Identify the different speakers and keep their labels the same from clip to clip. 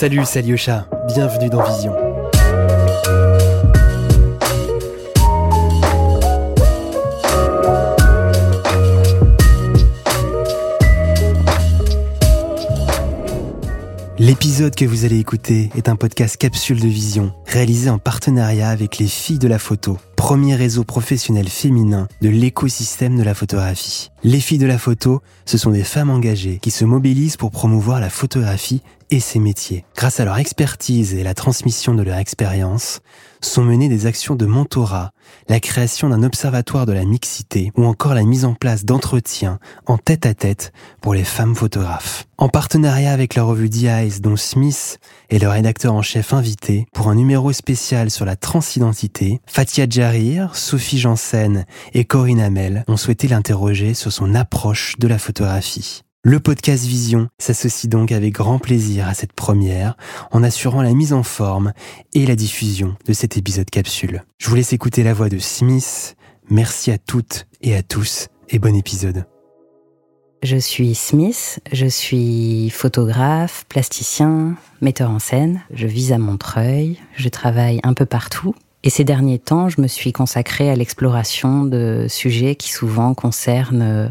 Speaker 1: Salut, c'est Alyosha. Bienvenue dans Vision. L'épisode que vous allez écouter est un podcast capsule de vision réalisé en partenariat avec les filles de la photo, premier réseau professionnel féminin de l'écosystème de la photographie. Les filles de la photo, ce sont des femmes engagées qui se mobilisent pour promouvoir la photographie et ses métiers. Grâce à leur expertise et la transmission de leur expérience, sont menées des actions de mentorat, la création d'un observatoire de la mixité ou encore la mise en place d'entretiens en tête à tête pour les femmes photographes. En partenariat avec la revue The dont Smith est le rédacteur en chef invité pour un numéro spécial sur la transidentité, Fatia Jarir, Sophie Janssen et Corinne Hamel ont souhaité l'interroger sur son approche de la photographie. Le podcast Vision s'associe donc avec grand plaisir à cette première en assurant la mise en forme et la diffusion de cet épisode capsule. Je vous laisse écouter la voix de Smith. Merci à toutes et à tous et bon épisode.
Speaker 2: Je suis Smith, je suis photographe, plasticien, metteur en scène. Je vis à Montreuil, je travaille un peu partout et ces derniers temps, je me suis consacrée à l'exploration de sujets qui souvent concernent euh,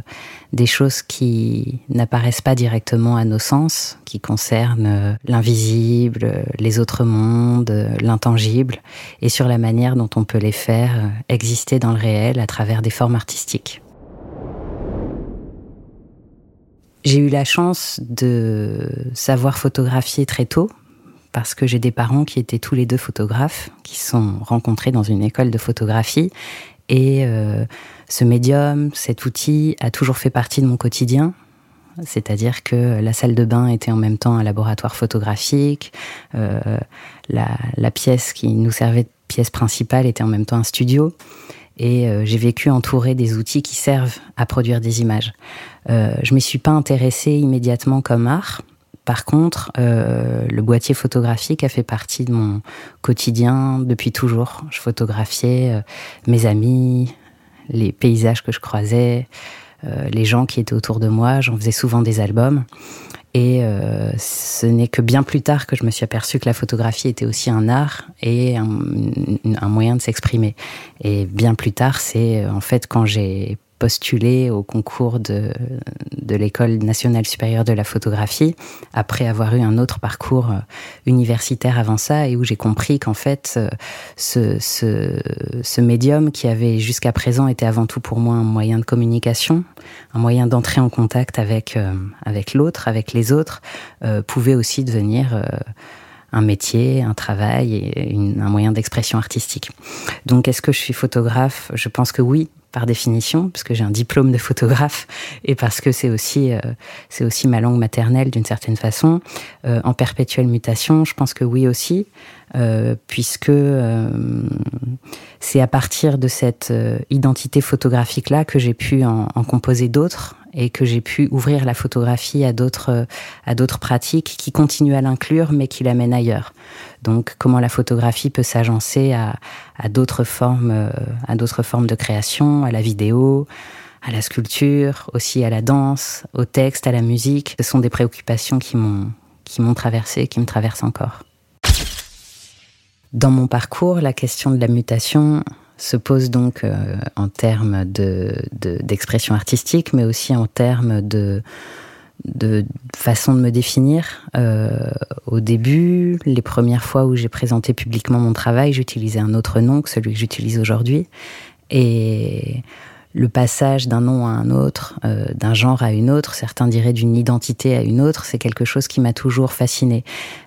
Speaker 2: des choses qui n'apparaissent pas directement à nos sens, qui concernent euh, l'invisible, les autres mondes, l'intangible, et sur la manière dont on peut les faire euh, exister dans le réel à travers des formes artistiques. J'ai eu la chance de savoir photographier très tôt, parce que j'ai des parents qui étaient tous les deux photographes, qui sont rencontrés dans une école de photographie. Et euh, ce médium, cet outil, a toujours fait partie de mon quotidien. C'est-à-dire que la salle de bain était en même temps un laboratoire photographique, euh, la, la, pièce qui nous servait de pièce principale était en même temps un studio. Et euh, j'ai vécu entouré des outils qui servent à produire des images. Euh, je m'y suis pas intéressée immédiatement comme art, par contre, euh, le boîtier photographique a fait partie de mon quotidien depuis toujours. Je photographiais mes amis, les paysages que je croisais, les gens qui étaient autour de moi. J'en faisais souvent des albums. Et ce n'est que bien plus tard que je me suis aperçu que la photographie était aussi un art et un, un moyen de s'exprimer. Et bien plus tard, c'est en fait quand j'ai postulé au concours de, de l'École nationale supérieure de la photographie, après avoir eu un autre parcours euh, universitaire avant ça, et où j'ai compris qu'en fait, euh, ce, ce, ce médium qui avait jusqu'à présent été avant tout pour moi un moyen de communication, un moyen d'entrer en contact avec, euh, avec l'autre, avec les autres, pouvait aussi devenir un métier, un travail et un moyen d'expression artistique. Donc, est-ce que je suis photographe? Je pense que oui, par définition, parce que j'ai un diplôme de photographe et parce que c'est aussi euh, c'est aussi ma langue maternelle d'une certaine façon, euh, en perpétuelle mutation. Je pense que oui aussi, euh, puisque c'est à partir de cette identité photographique là que j'ai pu en, en composer d'autres et que j'ai pu ouvrir la photographie à d'autres à d'autres pratiques qui continuent à l'inclure mais qui l'amènent ailleurs. Donc comment la photographie peut s'agencer à, à d'autres formes à d'autres formes de création, à la vidéo, à la sculpture, aussi à la danse, au texte, à la musique. Ce sont des préoccupations qui m'ont qui m'ont qui me traversent encore. Dans mon parcours, la question de la mutation se pose donc euh, en termes d'expression de, artistique, mais aussi en termes de, de façon de me définir. Euh, au début, les premières fois où j'ai présenté publiquement mon travail, j'utilisais un autre nom que celui que j'utilise aujourd'hui. Et le passage d'un nom à un autre, euh, d'un genre à une autre, certains diraient d'une identité à une autre, c'est quelque chose qui m'a toujours fasciné.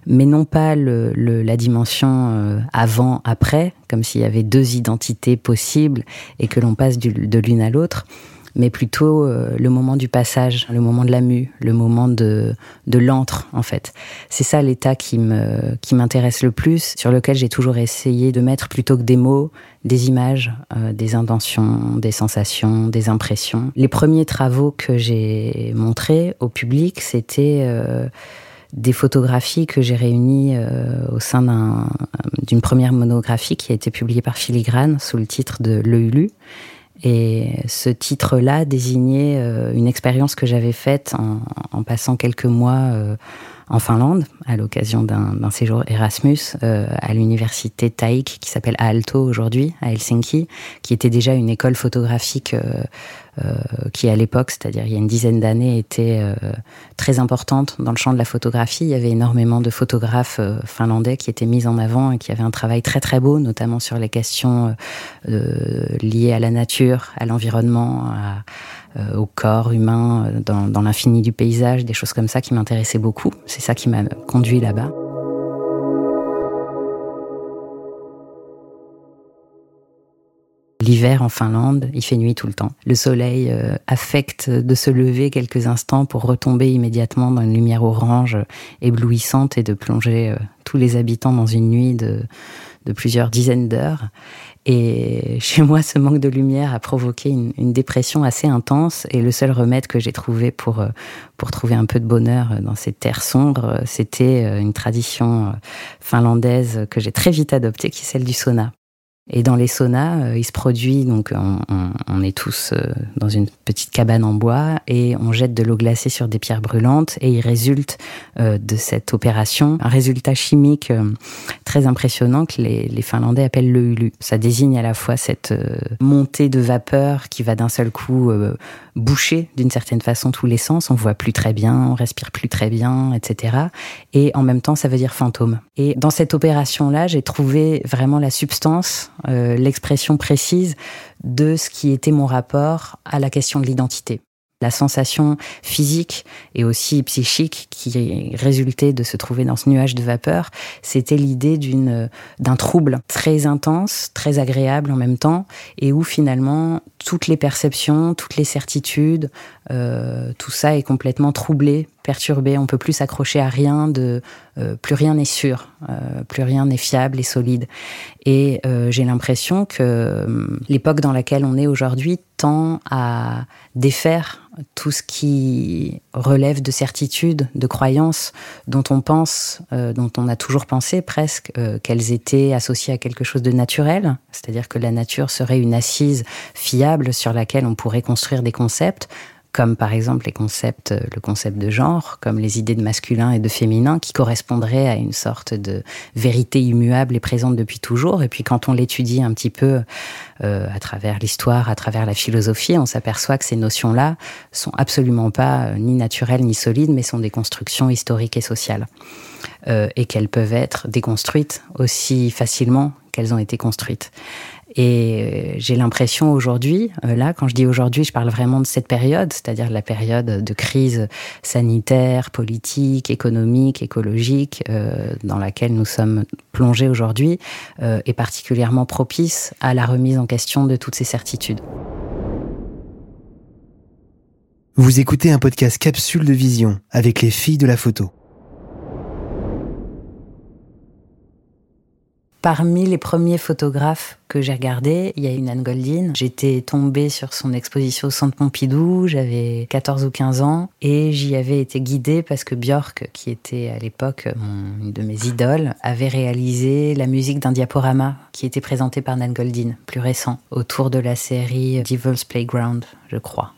Speaker 2: Mais non pas le, la dimension euh, avant-après, comme s'il y avait deux identités possibles et que l'on passe de l'une à l'autre, mais plutôt euh, le moment du passage, le moment de la mue, le moment de, de l'antre, en fait. C'est ça l'état qui me qui m'intéresse le plus, sur lequel j'ai toujours essayé de mettre plutôt que des mots, des images, euh, des intentions, des sensations, des impressions. Les premiers travaux que j'ai montrés au public, c'était euh, des photographies que j'ai réunies au sein d'une première monographie qui a été publiée par Filigrane sous le titre de Le Hulu Et ce titre-là désignait une expérience que j'avais faite en, passant quelques mois en Finlande à l'occasion d'un séjour Erasmus euh, à l'université Taik qui s'appelle Aalto aujourd'hui à Helsinki, qui était déjà une école photographique euh, euh, qui à l'époque, c'est-à-dire il y a une dizaine d'années, était très importante dans le champ de la photographie. Il y avait énormément de photographes finlandais qui étaient mis en avant et qui avaient un travail très très beau, notamment sur les questions liées à la nature, à l'environnement, à euh, au corps humain, euh, dans, dans l'infini du paysage, des choses comme ça qui m'intéressaient beaucoup. C'est ça qui m'a conduit là-bas. L'hiver en Finlande, il fait nuit tout le temps. Le soleil euh, affecte de se lever quelques instants pour retomber immédiatement dans une lumière orange éblouissante et de plonger tous les habitants dans une nuit de, plusieurs dizaines d'heures. Et chez moi, ce manque de lumière a provoqué une, dépression assez intense. Et le seul remède que j'ai trouvé pour, euh, pour trouver un peu de bonheur dans ces terres sombres, c'était euh, une tradition euh, finlandaise que j'ai très vite adoptée, qui est celle du sauna. Et dans les saunas, euh, il se produit, donc on, est tous euh, dans une petite cabane en bois et on jette de l'eau glacée sur des pierres brûlantes et il résulte euh, de cette opération un résultat chimique très impressionnant que les, les, Finlandais appellent le hulu. Ça désigne à la fois cette montée de vapeur qui va d'un seul coup boucher d'une certaine façon tous les sens, on voit plus très bien, on respire plus très bien, etc. Et en même temps, ça veut dire fantôme. Et dans cette opération-là, j'ai trouvé vraiment la substance euh, l'expression précise de ce qui était mon rapport à la question de l'identité. La sensation physique et aussi psychique qui résultait de se trouver dans ce nuage de vapeur, c'était l'idée d'une d'un trouble très intense, très agréable en même temps, et où finalement toutes les perceptions, toutes les certitudes, euh, tout ça est complètement troublé, perturbé. On peut plus s'accrocher à rien. De euh, plus rien n'est sûr, euh, plus rien n'est fiable et solide. Et j'ai l'impression que l'époque dans laquelle on est aujourd'hui tend à défaire tout ce qui relève de certitudes, de croyances dont on pense, dont on a toujours pensé presque qu'elles étaient associées à quelque chose de naturel, c'est-à-dire que la nature serait une assise fiable sur laquelle on pourrait construire des concepts comme par exemple les concepts, le concept de genre, comme les idées de masculin et de féminin, qui correspondraient à une sorte de vérité immuable et présente depuis toujours. Et puis quand on l'étudie un petit peu euh, à travers l'histoire, à travers la philosophie, on s'aperçoit que ces notions-là sont absolument pas euh, ni naturelles ni solides, mais sont des constructions historiques et sociales. Euh, et qu'elles peuvent être déconstruites aussi facilement qu'elles ont été construites. Et euh, j'ai l'impression aujourd'hui, euh, là, quand je dis aujourd'hui, je parle vraiment de cette période, c'est-à-dire la période de crise sanitaire, politique, économique, écologique, euh, dans laquelle nous sommes plongés aujourd'hui, est particulièrement propice à la remise en question de toutes ces certitudes.
Speaker 1: Vous écoutez un podcast Capsule de Vision avec les filles de la photo.
Speaker 2: Parmi les premiers photographes que j'ai regardés, il y a une Anne Goldin. J'étais tombée sur son exposition au Centre Pompidou, j'avais 14 ou 15 ans, et j'y avais été guidée parce que Björk, qui était à l'époque une de mes idoles, avait réalisé la musique d'un diaporama qui était présenté par Nan Goldin, plus récent, autour de la série Devil's Playground, je crois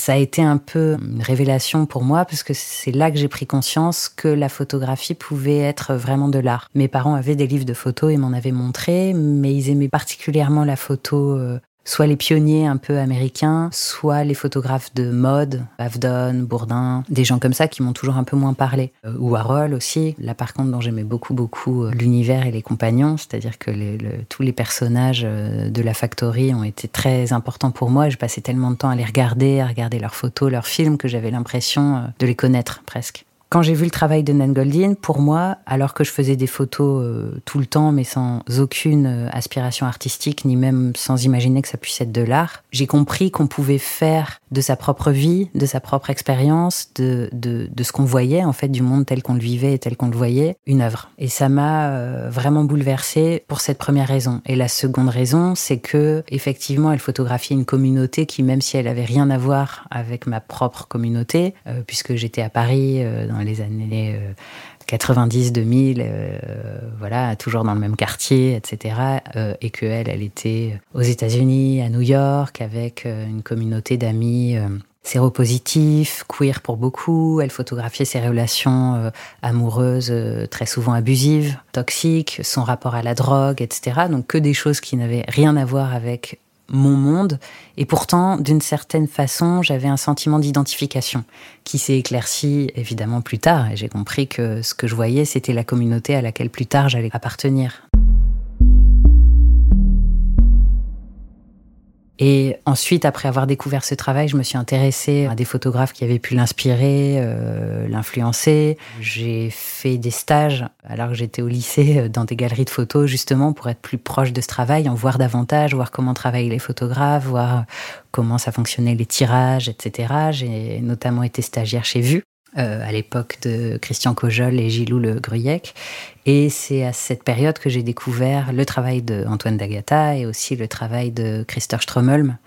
Speaker 2: ça a été un peu une révélation pour moi parce que c'est là que j'ai pris conscience que la photographie pouvait être vraiment de l'art. Mes parents avaient des livres de photos et m'en avaient montré, mais ils aimaient particulièrement la photo euh, soit les pionniers un peu américains, soit les photographes de mode, Avdon, Bourdin, des gens comme ça qui m'ont toujours un peu moins parlé. Euh, ou Warhol aussi. Là, par contre, dont j'aimais beaucoup, beaucoup euh, l'univers et les compagnons, c'est-à-dire que tous les personnages euh, de la Factory ont été très importants pour moi. Je passais tellement de temps à les regarder, à regarder leurs photos, leurs films, que j'avais l'impression de les connaître presque. Quand j'ai vu le travail de Nan Goldin, pour moi, alors que je faisais des photos euh, tout le temps, mais sans aucune euh, aspiration artistique, ni même sans imaginer que ça puisse être de l'art, j'ai compris qu'on pouvait faire de sa propre vie, de sa propre expérience, de, de, de, ce qu'on voyait, en fait, du monde tel qu'on le vivait et tel qu'on le voyait, une œuvre. Et ça m'a euh, vraiment bouleversée pour cette première raison. Et la seconde raison, c'est que, effectivement, elle photographiait une communauté qui, même si elle avait rien à voir avec ma propre communauté, puisque j'étais à Paris dans les années 90, 2000, voilà, toujours dans le même quartier, etc. et que elle, elle était aux États-Unis, à New York, avec une communauté d'amis séropositif, queer pour beaucoup. Elle photographiait ses relations euh, amoureuses euh, très souvent abusives, toxiques, son rapport à la drogue, etc. Donc que des choses qui n'avaient rien à voir avec mon monde. Et pourtant, d'une certaine façon, j'avais un sentiment d'identification qui s'est éclairci évidemment plus tard. Et j'ai compris que ce que je voyais, c'était la communauté à laquelle plus tard j'allais appartenir. Et ensuite, après avoir découvert ce travail, je me suis intéressée à des photographes qui avaient pu l'inspirer, euh, l'influencer. J'ai fait des stages alors que j'étais au lycée euh, dans des galeries de photos, justement pour être plus proche de ce travail, en voir davantage, voir comment travaillaient les photographes, voir comment ça fonctionnait les tirages, etc. J'ai notamment été stagiaire chez Vue. Euh, à l'époque de Christian Cojol et Gilou Le Gruyec. Et c'est à cette période que j'ai découvert le travail d'Antoine D'Agata et aussi le travail de Christer Strömholm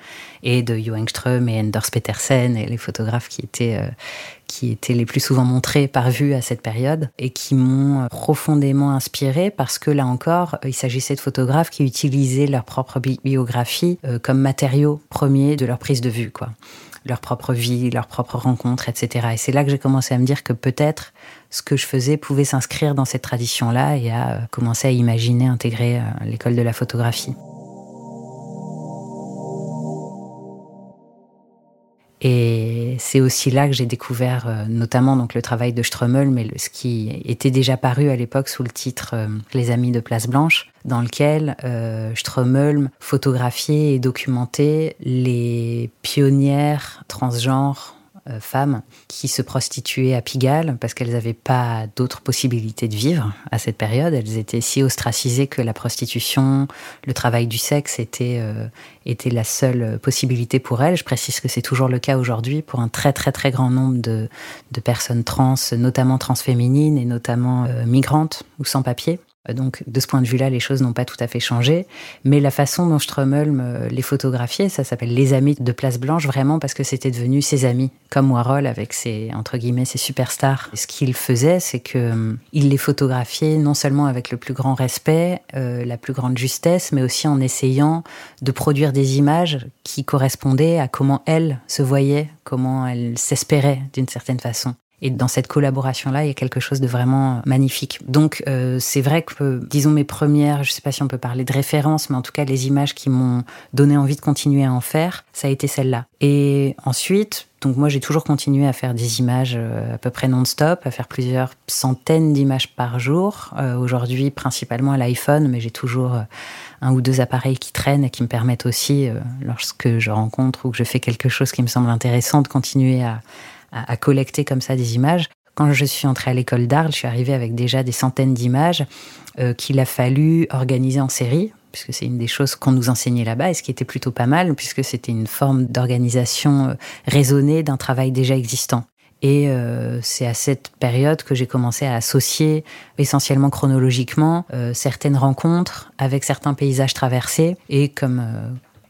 Speaker 2: et de Jo Engström et Anders Petersen et les photographes qui étaient, euh, qui étaient les plus souvent montrés par vue à cette période et qui m'ont profondément inspiré parce que là encore, il s'agissait de photographes qui utilisaient leur propre biographie euh, comme matériau premier de leur prise de vue, quoi leur propre vie, leurs propres rencontres, etc. Et c'est là que j'ai commencé à me dire que peut-être ce que je faisais pouvait s'inscrire dans cette tradition-là et à euh, commencer à imaginer intégrer euh, l'école de la photographie. Et c'est aussi là que j'ai découvert euh, notamment donc le travail de Strömmel, mais ce qui était déjà paru à l'époque sous le titre euh, Les Amis de Place Blanche, dans lequel euh, Strömmel photographiait et documentait les pionnières transgenres euh, femmes qui se prostituaient à Pigalle parce qu'elles n'avaient pas d'autres possibilités de vivre à cette période. Elles étaient si ostracisées que la prostitution, le travail du sexe était, euh, était la seule possibilité pour elles. Je précise que c'est toujours le cas aujourd'hui pour un très très très grand nombre de, de personnes trans, notamment transféminines et notamment euh, migrantes ou sans papier. Donc, de ce point de vue-là, les choses n'ont pas tout à fait changé. Mais la façon dont Strömmel les photographiait, ça s'appelle Les Amis de Place Blanche, vraiment parce que c'était devenu ses amis, comme Warhol avec ses, entre guillemets, ses superstars. ce qu'il faisait, c'est que euh, il les photographiait non seulement avec le plus grand respect, euh, la plus grande justesse, mais aussi en essayant de produire des images qui correspondaient à comment elle se voyait, comment elle s'espérait d'une certaine façon. Et dans cette collaboration-là, il y a quelque chose de vraiment magnifique. Donc, euh, c'est vrai que, disons, mes premières, je ne sais pas si on peut parler de référence, mais en tout cas, les images qui m'ont donné envie de continuer à en faire, ça a été celle-là. Et ensuite, donc moi, j'ai toujours continué à faire des images euh, à peu près non-stop, à faire plusieurs centaines d'images par jour. Euh, aujourd'hui, principalement à l'iPhone, mais j'ai toujours un ou deux appareils qui traînent et qui me permettent aussi, lorsque je rencontre ou que je fais quelque chose qui me semble intéressant, de continuer à, à, collecter comme ça des images. Quand je suis entrée à l'école d'art, je suis arrivée avec déjà des centaines d'images euh, qu'il a fallu organiser en série, puisque c'est une des choses qu'on nous enseignait là-bas, et ce qui était plutôt pas mal, puisque c'était une forme d'organisation euh, raisonnée d'un travail déjà existant. Et euh, c'est à cette période que j'ai commencé à associer essentiellement chronologiquement certaines rencontres avec certains paysages traversés et comme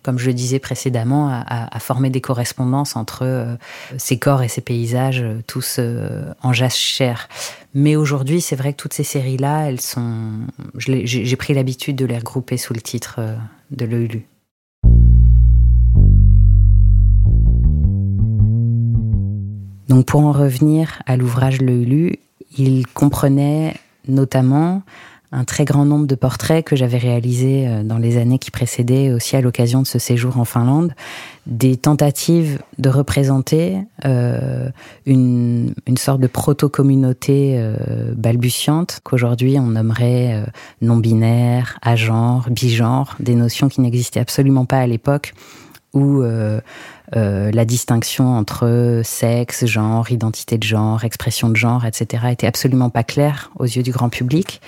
Speaker 2: comme je le disais précédemment, à, former des correspondances entre euh, ces corps et ces paysages, euh, tous euh, en chair. Mais aujourd'hui, c'est vrai que toutes ces séries-là, elles sont. J'ai pris l'habitude de les regrouper sous le titre de l'EULU. Donc, pour en revenir à l'ouvrage L'EULU, il comprenait notamment un très grand nombre de portraits que j'avais réalisés euh, dans les années qui précédaient, aussi à l'occasion de ce séjour en Finlande, des tentatives de représenter euh, une, sorte de proto-communauté euh, balbutiante qu'aujourd'hui on nommerait non-binaire, agenre, bigenre, des notions qui n'existaient absolument pas à l'époque où la distinction entre sexe, genre, identité de genre, expression de genre, etc. était absolument pas claire aux yeux du grand public.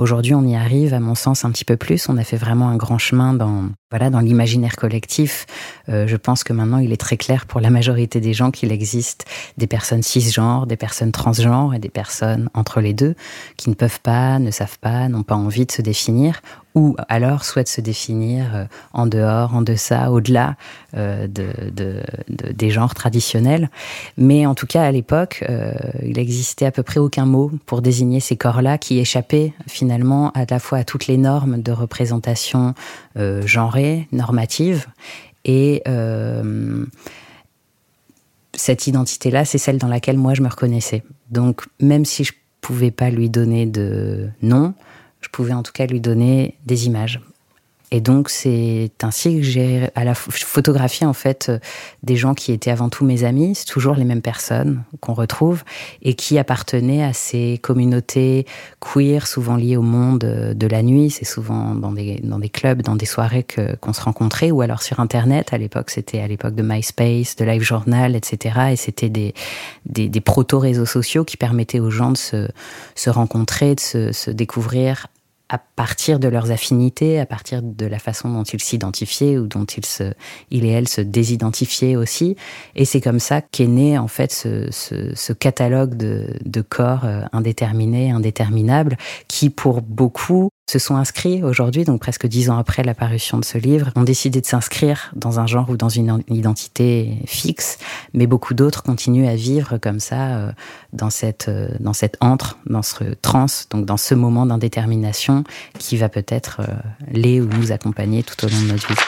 Speaker 2: Aujourd'hui, on y arrive, à mon sens, un petit peu plus. On a fait vraiment un grand chemin dans, voilà, dans l'imaginaire collectif. Euh, je pense que maintenant, il est très clair pour la majorité des gens qu'il existe des personnes cisgenres, des personnes transgenres et des personnes entre les deux qui ne peuvent pas, ne savent pas, n'ont pas envie de se définir ou alors souhaitent se définir euh, en dehors, en deçà, au-delà euh, de, de, de, des genres traditionnels. Mais en tout cas, à l'époque, il existait à peu près aucun mot pour désigner ces corps-là qui échappaient finalement à la fois à toutes les normes de représentation euh, genrée, normative, et euh, cette identité-là, c'est celle dans laquelle moi je me reconnaissais. Donc même si je pouvais pas lui donner de nom, je pouvais en tout cas lui donner des images. Et donc c'est ainsi que j'ai à la photographié en fait euh, des gens qui étaient avant tout mes amis, c'est toujours les mêmes personnes qu'on retrouve et qui appartenaient à ces communautés queer souvent liées au monde euh, de la nuit, c'est souvent dans des dans des clubs, dans des soirées que qu'on se rencontrait ou alors sur internet à l'époque, c'était à l'époque de MySpace, de Live Journal, etc. et c'était des des, des proto réseaux sociaux qui permettaient aux gens de se se rencontrer, de se, se découvrir à partir de leurs affinités, à partir de la façon dont ils s'identifiaient ou dont ils se, il et elle se désidentifiaient aussi. Et c'est comme ça qu'est né en fait ce, ce, ce catalogue de, de corps euh, indéterminés, indéterminables, qui pour beaucoup se sont inscrits aujourd'hui, donc presque dix ans après la parution de ce livre, ont décidé de s'inscrire dans un genre ou dans une identité fixe, mais beaucoup d'autres continuent à vivre comme ça euh, dans cette euh, dans cette entre, dans ce transe, donc dans ce moment d'indétermination qui va peut-être euh, les ou nous accompagner tout au long de notre vie.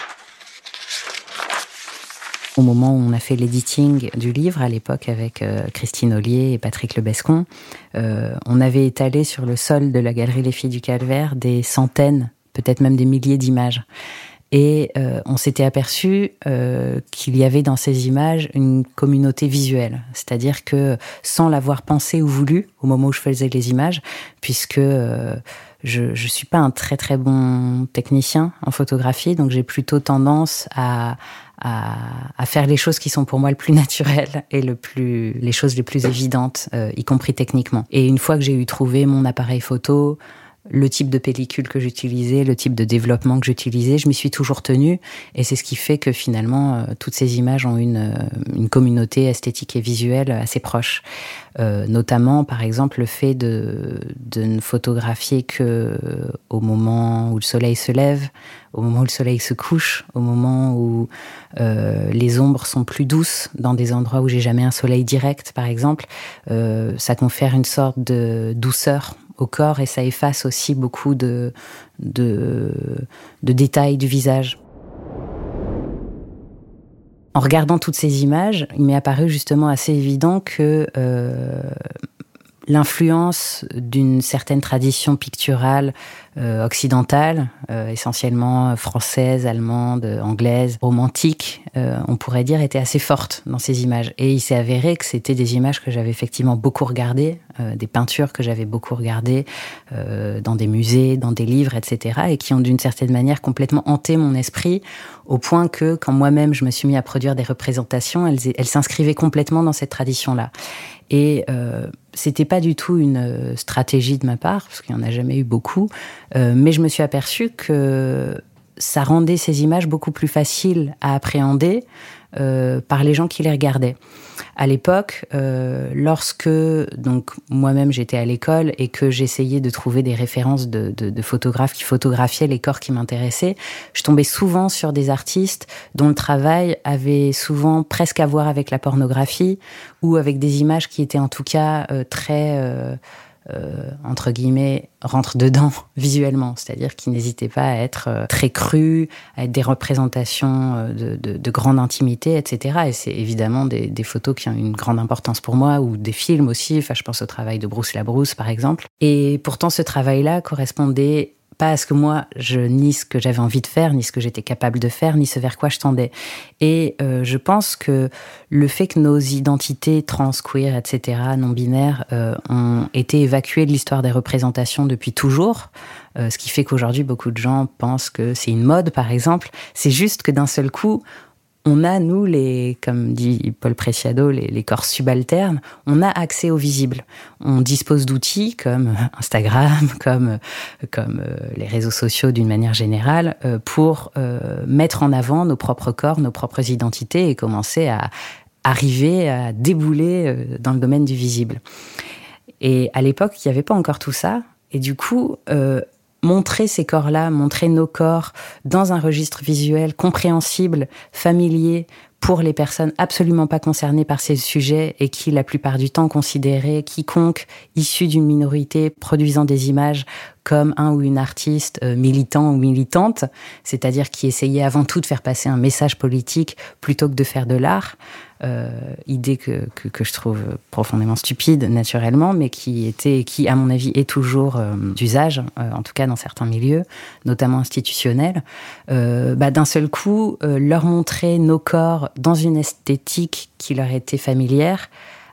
Speaker 2: Au moment où on a fait l'editing du livre, à l'époque avec euh, Christine Ollier et Patrick Lebescon, euh, on avait étalé sur le sol de la galerie Les Filles du Calvaire des centaines, peut-être même des milliers d'images. Et euh, on s'était aperçu euh, qu'il y avait dans ces images une communauté visuelle, c'est-à-dire que sans l'avoir pensé ou voulu au moment où je faisais les images, puisque euh, je ne suis pas un très très bon technicien en photographie, donc j'ai plutôt tendance à, à, à, faire les choses qui sont pour moi le plus naturelles et le plus les choses les plus évidentes, euh, y compris techniquement. Et une fois que j'ai eu trouvé mon appareil photo, le type de pellicule que j'utilisais, le type de développement que j'utilisais, je m'y suis toujours tenue. Et c'est ce qui fait que finalement, euh, toutes ces images ont une, euh, une communauté esthétique et visuelle assez proche. Euh, notamment, par exemple, le fait de, de ne photographier que au moment où le soleil se lève, au moment où le soleil se couche, au moment où euh, les ombres sont plus douces, dans des endroits où j'ai jamais un soleil direct, par exemple, euh, ça confère une sorte de douceur au corps et ça efface aussi beaucoup de, de, détails du visage. En regardant toutes ces images, il m'est apparu justement assez évident que euh, l'influence d'une certaine tradition picturale euh, occidentale, euh, essentiellement française, allemande, anglaise, romantique, euh, on pourrait dire, était assez forte dans ces images. Et il s'est avéré que c'était des images que j'avais effectivement beaucoup regardées, euh, des peintures que j'avais beaucoup regardées euh, dans des musées, dans des livres, etc., et qui ont d'une certaine manière complètement hanté mon esprit, au point que quand moi-même je me suis mis à produire des représentations, elles, elles s'inscrivaient complètement dans cette tradition-là. Et euh, c'était pas du tout une stratégie de ma part, parce qu'il n'y en a jamais eu beaucoup, euh, mais je me suis aperçue que ça rendait ces images beaucoup plus faciles à appréhender euh, par les gens qui les regardaient. À l'époque, euh, lorsque donc moi-même j'étais à l'école et que j'essayais de trouver des références de, de, de, photographes qui photographiaient les corps qui m'intéressaient, je tombais souvent sur des artistes dont le travail avait souvent presque à voir avec la pornographie ou avec des images qui étaient en tout cas euh, très euh, entre guillemets, rentre dedans visuellement, c'est-à-dire qui n'hésitait pas à être euh, très cru, à être des représentations euh, de grande intimité, etc. Et c'est évidemment des, des, photos qui ont une grande importance pour moi, ou des films aussi. Enfin, je pense au travail de Bruce Labrousse, par exemple. Et pourtant, ce travail-là correspondait à ce que moi, je, ni ce que j'avais envie de faire, ni ce que j'étais capable de faire, ni ce vers quoi je tendais. Et euh, je pense que le fait que nos identités trans, queer, etc., non-binaires, euh, ont été évacuées de l'histoire des représentations depuis toujours, euh, ce qui fait qu'aujourd'hui, beaucoup de gens pensent que c'est une mode, par exemple, c'est juste que d'un seul coup, on a, nous, les, comme dit Paul Preciado, les, corps subalternes, on a accès au visible. On dispose d'outils comme Instagram, comme, comme euh, les réseaux sociaux d'une manière générale, euh, pour euh, mettre en avant nos propres corps, nos propres identités et commencer à arriver à débouler dans le domaine du visible. Et à l'époque, il n'y avait pas encore tout ça. Et du coup, montrer ces corps-là, montrer nos corps dans un registre visuel compréhensible, familier pour les personnes absolument pas concernées par ces sujets et qui, la plupart du temps, considéraient quiconque issu d'une minorité produisant des images comme un ou une artiste euh, militant ou militante, c'est-à-dire qui essayait avant tout de faire passer un message politique plutôt que de faire de l'art. Euh, idée que, que, je trouve profondément stupide naturellement, mais qui était, qui à mon avis est toujours euh, d'usage, euh, en tout cas dans certains milieux, notamment institutionnels. Bah, D'un seul coup, leur montrer nos corps dans une esthétique qui leur était familière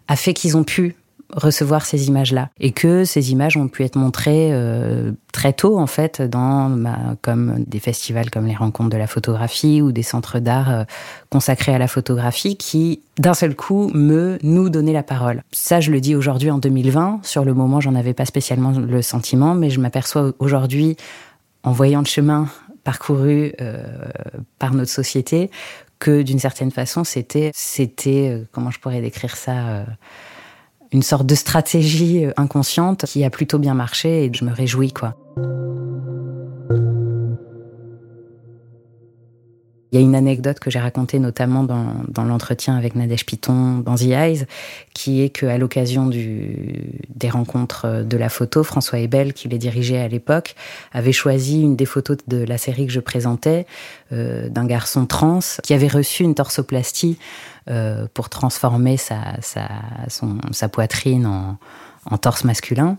Speaker 2: a fait qu'ils ont pu recevoir ces images-là et que ces images ont pu être montrées euh, très tôt en fait dans bah, comme des festivals comme les rencontres de la photographie ou des centres d'art euh, consacrés à la photographie qui d'un seul coup me nous donnaient la parole. Ça je le dis aujourd'hui en 2020, sur le moment j'en avais pas spécialement le sentiment mais je m'aperçois aujourd'hui en voyant le chemin parcouru euh, par notre société que d'une certaine façon c'était c'était comment je pourrais décrire ça une sorte de stratégie euh, inconsciente qui a plutôt bien marché et je me réjouis quoi. Il y a une anecdote que j'ai racontée notamment dans, dans l'entretien avec Nadège Piton dans The Eyes, qui est qu'à l'occasion des rencontres de la photo, François Ebel, qui les dirigeait à l'époque, avait choisi une des photos de la série que je présentais euh, d'un garçon trans qui avait reçu une torsoplastie euh, pour transformer sa, sa, son, sa poitrine en, en, torse masculin.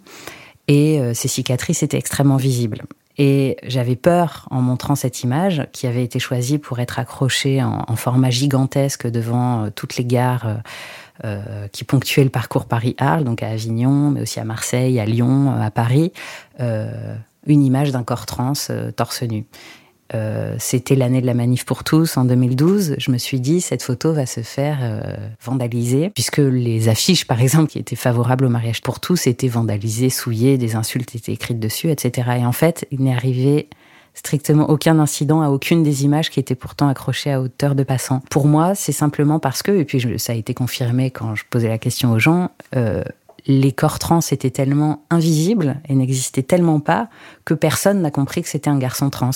Speaker 2: Et euh, ses cicatrices étaient extrêmement visibles. Et j'avais peur en montrant cette image qui avait été choisie pour être accrochée en, format gigantesque devant euh, toutes les gares euh, euh, qui ponctuaient le parcours Paris-Arles, donc à Avignon, mais aussi à Marseille, à Lyon, à Paris, une image d'un corps trans torse nu. Euh, c'était l'année de la manif pour tous en 2012. Je me suis dit, cette photo va se faire euh, vandaliser, puisque les affiches, par exemple, qui étaient favorables au mariage pour tous, étaient vandalisées, souillées, des insultes étaient écrites dessus, etc. Et en fait, il n'est arrivé strictement aucun incident à aucune des images qui étaient pourtant accrochées à hauteur de passants. Pour moi, c'est simplement parce que, et puis ça a été confirmé quand je posais la question aux gens, euh, les corps trans étaient tellement invisibles et n'existaient tellement pas que personne n'a compris que c'était un garçon trans.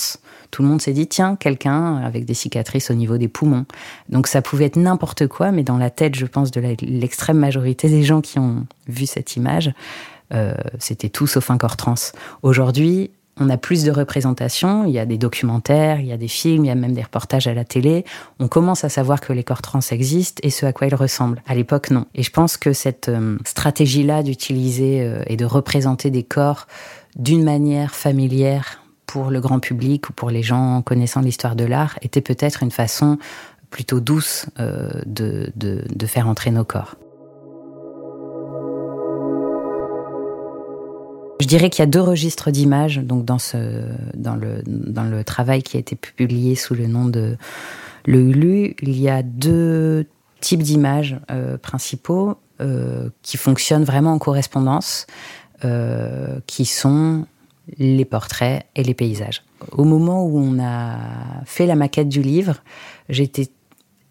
Speaker 2: Tout le monde s'est dit, tiens, quelqu'un avec des cicatrices au niveau des poumons. Donc ça pouvait être n'importe quoi, mais dans la tête, je pense, de l'extrême majorité des gens qui ont vu cette image, euh, c'était tout sauf un corps trans. Aujourd'hui, on a plus de représentation, il y a des documentaires, il y a des films, il y a même des reportages à la télé. On commence à savoir que les corps trans existent et ce à quoi ils ressemblent. À l'époque, non. Et je pense que cette euh, stratégie-là d'utiliser euh, et de représenter des corps d'une manière familière pour le grand public ou pour les gens connaissant l'histoire de l'art était peut-être une façon plutôt douce euh, de, de faire entrer nos corps. Je dirais qu'il y a deux registres d'images, donc dans ce, dans le, dans le travail qui a été publié sous le nom de le Hulu, il y a deux types d'images euh, principaux euh, qui fonctionnent vraiment en correspondance, euh, qui sont les portraits et les paysages. Au moment où on a fait la maquette du livre, j'étais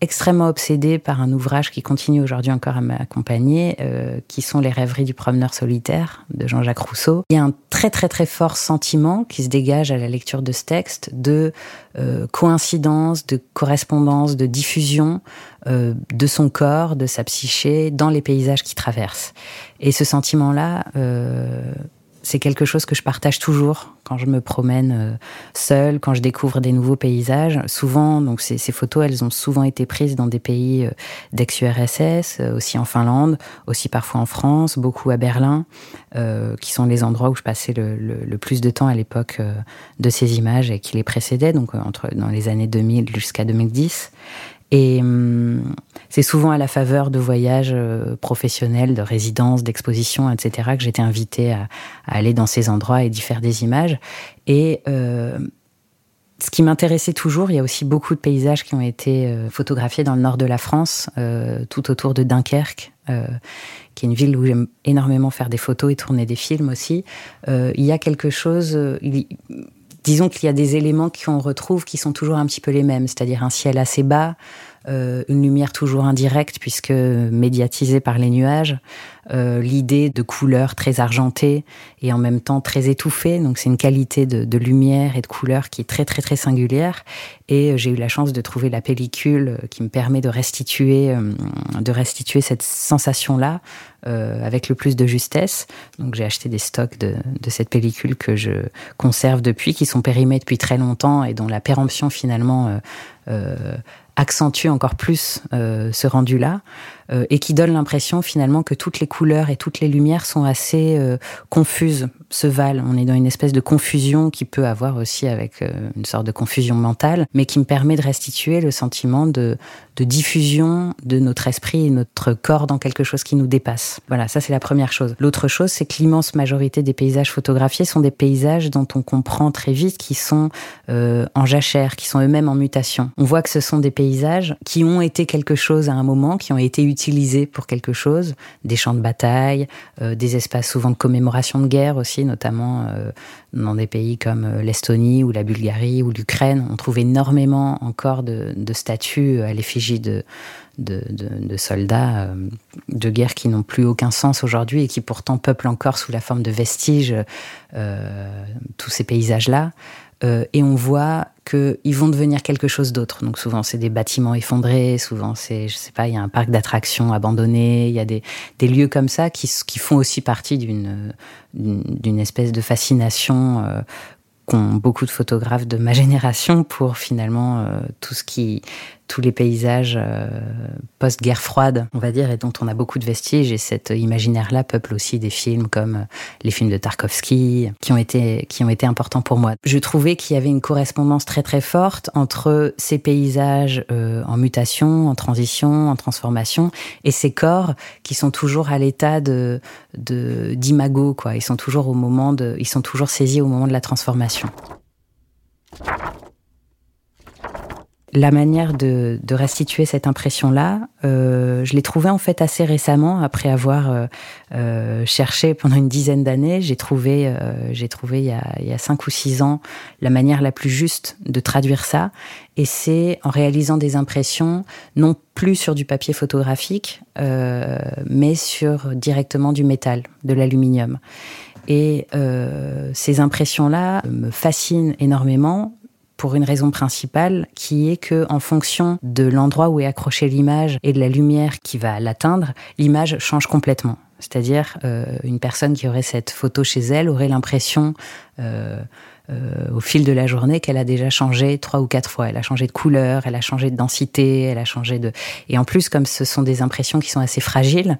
Speaker 2: extrêmement obsédée par un ouvrage qui continue aujourd'hui encore à m'accompagner, euh, qui sont Les rêveries du promeneur solitaire de Jean-Jacques Rousseau. Il y a un très très très fort sentiment qui se dégage à la lecture de ce texte de euh, coïncidence, de correspondance, de diffusion euh, de son corps, de sa psyché dans les paysages qu'il traverse. Et ce sentiment-là, euh, c'est quelque chose que je partage toujours quand je me promène euh, seule, quand je découvre des nouveaux paysages. Souvent, donc ces, photos, elles ont souvent été prises dans des pays euh, d'ex-URSS, euh, aussi en Finlande, aussi parfois en France, beaucoup à Berlin, qui sont les endroits où je passais le, plus de temps à l'époque de ces images et qui les précédaient, donc entre dans les années 2000 jusqu'à 2010. Et hum, c'est souvent à la faveur de voyages euh, professionnels, de résidences, d'expositions, etc., que j'étais invitée à, aller dans ces endroits et d'y faire des images. Et euh, ce qui m'intéressait toujours, il y a aussi beaucoup de paysages qui ont été euh, photographiés dans le nord de la France, tout autour de Dunkerque, qui est une ville où j'aime énormément faire des photos et tourner des films aussi. il y a quelque chose, disons qu'il y a des éléments qu'on retrouve qui sont toujours un petit peu les mêmes, c'est-à-dire un ciel assez bas, euh, une lumière toujours indirecte puisque médiatisée par les nuages, euh, l'idée de couleurs très argentées et en même temps très étouffées. Donc c'est une qualité de, de, lumière et de couleur qui est très très très singulière. Et euh, j'ai eu la chance de trouver la pellicule qui me permet de restituer de restituer cette sensation là euh, avec le plus de justesse. Donc j'ai acheté des stocks de, de, cette pellicule que je conserve depuis, qui sont périmés depuis très longtemps et dont la péremption finalement euh, euh, accentue encore plus euh, ce rendu-là euh, et qui donne l'impression finalement que toutes les couleurs et toutes les lumières sont assez euh, confuses, se valent. On est dans une espèce de confusion qui peut avoir aussi avec euh, une sorte de confusion mentale, mais qui me permet de restituer le sentiment de, diffusion de notre esprit et notre corps dans quelque chose qui nous dépasse. Voilà, ça c'est la première chose. L'autre chose, c'est que l'immense majorité des paysages photographiés sont des paysages dont on comprend très vite qu'ils sont en jachère, qui sont eux-mêmes en mutation. On voit que ce sont des paysages qui ont été quelque chose à un moment, qui ont été utilisés pour quelque chose, des champs de bataille, euh, des espaces souvent de commémoration de guerre aussi, notamment euh, dans des pays comme euh, l'Estonie ou la Bulgarie ou l'Ukraine. On trouve énormément encore de, statues à l'effigie de, de, soldats de guerre qui n'ont plus aucun sens aujourd'hui et qui pourtant peuplent encore sous la forme de vestiges tous ces paysages-là. Euh, et on voit qu'ils vont devenir quelque chose d'autre. Donc souvent c'est des bâtiments effondrés, souvent c'est, je sais pas, il y a un parc d'attractions abandonné, il y a des, lieux comme ça qui, qui font aussi partie d'une, d'une espèce de fascination euh, qu'ont beaucoup de photographes de ma génération pour finalement euh, tout ce qui tous les paysages euh, post-guerre froide, on va dire, et dont on a beaucoup de vestiges. Et cet imaginaire-là peuple aussi des films comme euh, les films de Tarkovsky, qui ont été qui ont été importants pour moi. Je trouvais qu'il y avait une correspondance très très forte entre ces paysages en mutation, en transition, en transformation, et ces corps qui sont toujours à l'état de d'imago, quoi. Ils sont toujours au moment de, ils sont toujours saisis au moment de la transformation la manière de, restituer cette impression-là, euh, je l'ai trouvée en fait assez récemment, après avoir euh, euh, cherché pendant une dizaine d'années. J'ai trouvé, j'ai trouvé il y, a, il y, a, cinq ou six ans la manière la plus juste de traduire ça, et c'est en réalisant des impressions non plus sur du papier photographique, mais sur directement du métal, de l'aluminium. Et ces impressions-là me fascinent énormément pour une raison principale qui est que en fonction de l'endroit où est accrochée l'image et de la lumière qui va l'atteindre, l'image change complètement. C'est-à-dire euh, une personne qui aurait cette photo chez elle aurait l'impression euh, euh, au fil de la journée qu'elle a déjà changé trois ou quatre fois. Elle a changé de couleur, elle a changé de densité, elle a changé de... Et en plus, comme ce sont des impressions qui sont assez fragiles,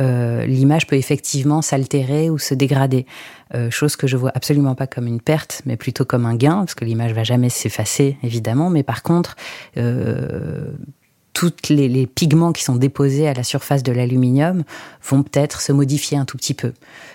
Speaker 2: euh, l'image peut effectivement s'altérer ou se dégrader. Euh, chose que je vois absolument pas comme une perte, mais plutôt comme un gain, parce que l'image va jamais s'effacer, évidemment. Mais par contre, euh, toutes les, les, pigments qui sont déposés à la surface de l'aluminium vont peut-être se modifier un tout petit peu.